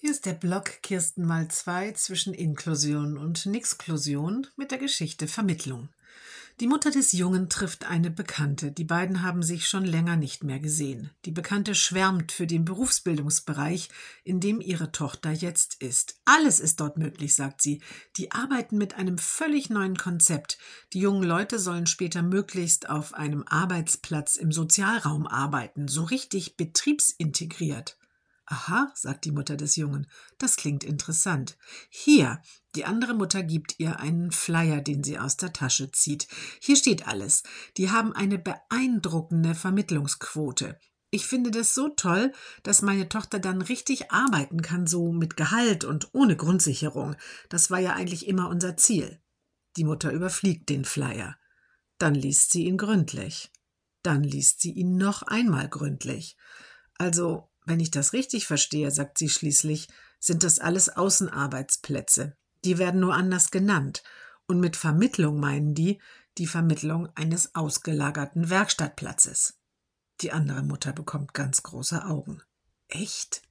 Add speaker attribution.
Speaker 1: Hier ist der Blog Kirsten mal zwei zwischen Inklusion und Nixklusion mit der Geschichte Vermittlung. Die Mutter des Jungen trifft eine Bekannte. Die beiden haben sich schon länger nicht mehr gesehen. Die Bekannte schwärmt für den Berufsbildungsbereich, in dem ihre Tochter jetzt ist. Alles ist dort möglich, sagt sie. Die arbeiten mit einem völlig neuen Konzept. Die jungen Leute sollen später möglichst auf einem Arbeitsplatz im Sozialraum arbeiten, so richtig betriebsintegriert. Aha, sagt die Mutter des Jungen, das klingt interessant. Hier, die andere Mutter gibt ihr einen Flyer, den sie aus der Tasche zieht. Hier steht alles. Die haben eine beeindruckende Vermittlungsquote. Ich finde das so toll, dass meine Tochter dann richtig arbeiten kann, so mit Gehalt und ohne Grundsicherung. Das war ja eigentlich immer unser Ziel. Die Mutter überfliegt den Flyer. Dann liest sie ihn gründlich. Dann liest sie ihn noch einmal gründlich. Also wenn ich das richtig verstehe, sagt sie schließlich, sind das alles Außenarbeitsplätze. Die werden nur anders genannt. Und mit Vermittlung meinen die die Vermittlung eines ausgelagerten Werkstattplatzes. Die andere Mutter bekommt ganz große Augen. Echt?